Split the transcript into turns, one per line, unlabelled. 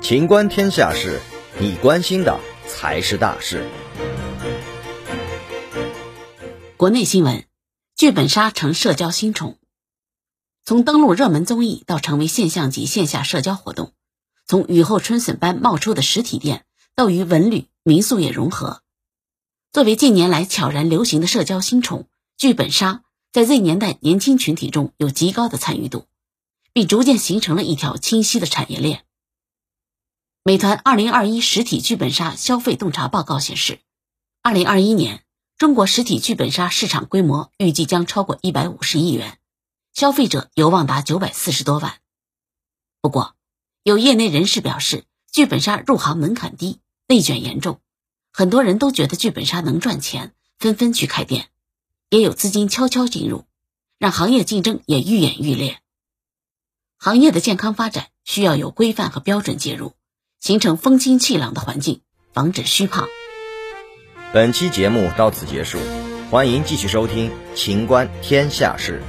情观天下事，你关心的才是大事。
国内新闻：剧本杀成社交新宠，从登陆热门综艺到成为现象级线下社交活动，从雨后春笋般冒出的实体店，到与文旅民宿业融合。作为近年来悄然流行的社交新宠，剧本杀在 Z 年代年轻群体中有极高的参与度，并逐渐形成了一条清晰的产业链。美团二零二一实体剧本杀消费洞察报告显示，二零二一年中国实体剧本杀市场规模预计将超过一百五十亿元，消费者有望达九百四十多万。不过，有业内人士表示，剧本杀入行门槛低，内卷严重。很多人都觉得剧本杀能赚钱，纷纷去开店，也有资金悄悄进入，让行业竞争也愈演愈烈。行业的健康发展需要有规范和标准介入，形成风清气朗的环境，防止虚胖。
本期节目到此结束，欢迎继续收听《秦观天下事》。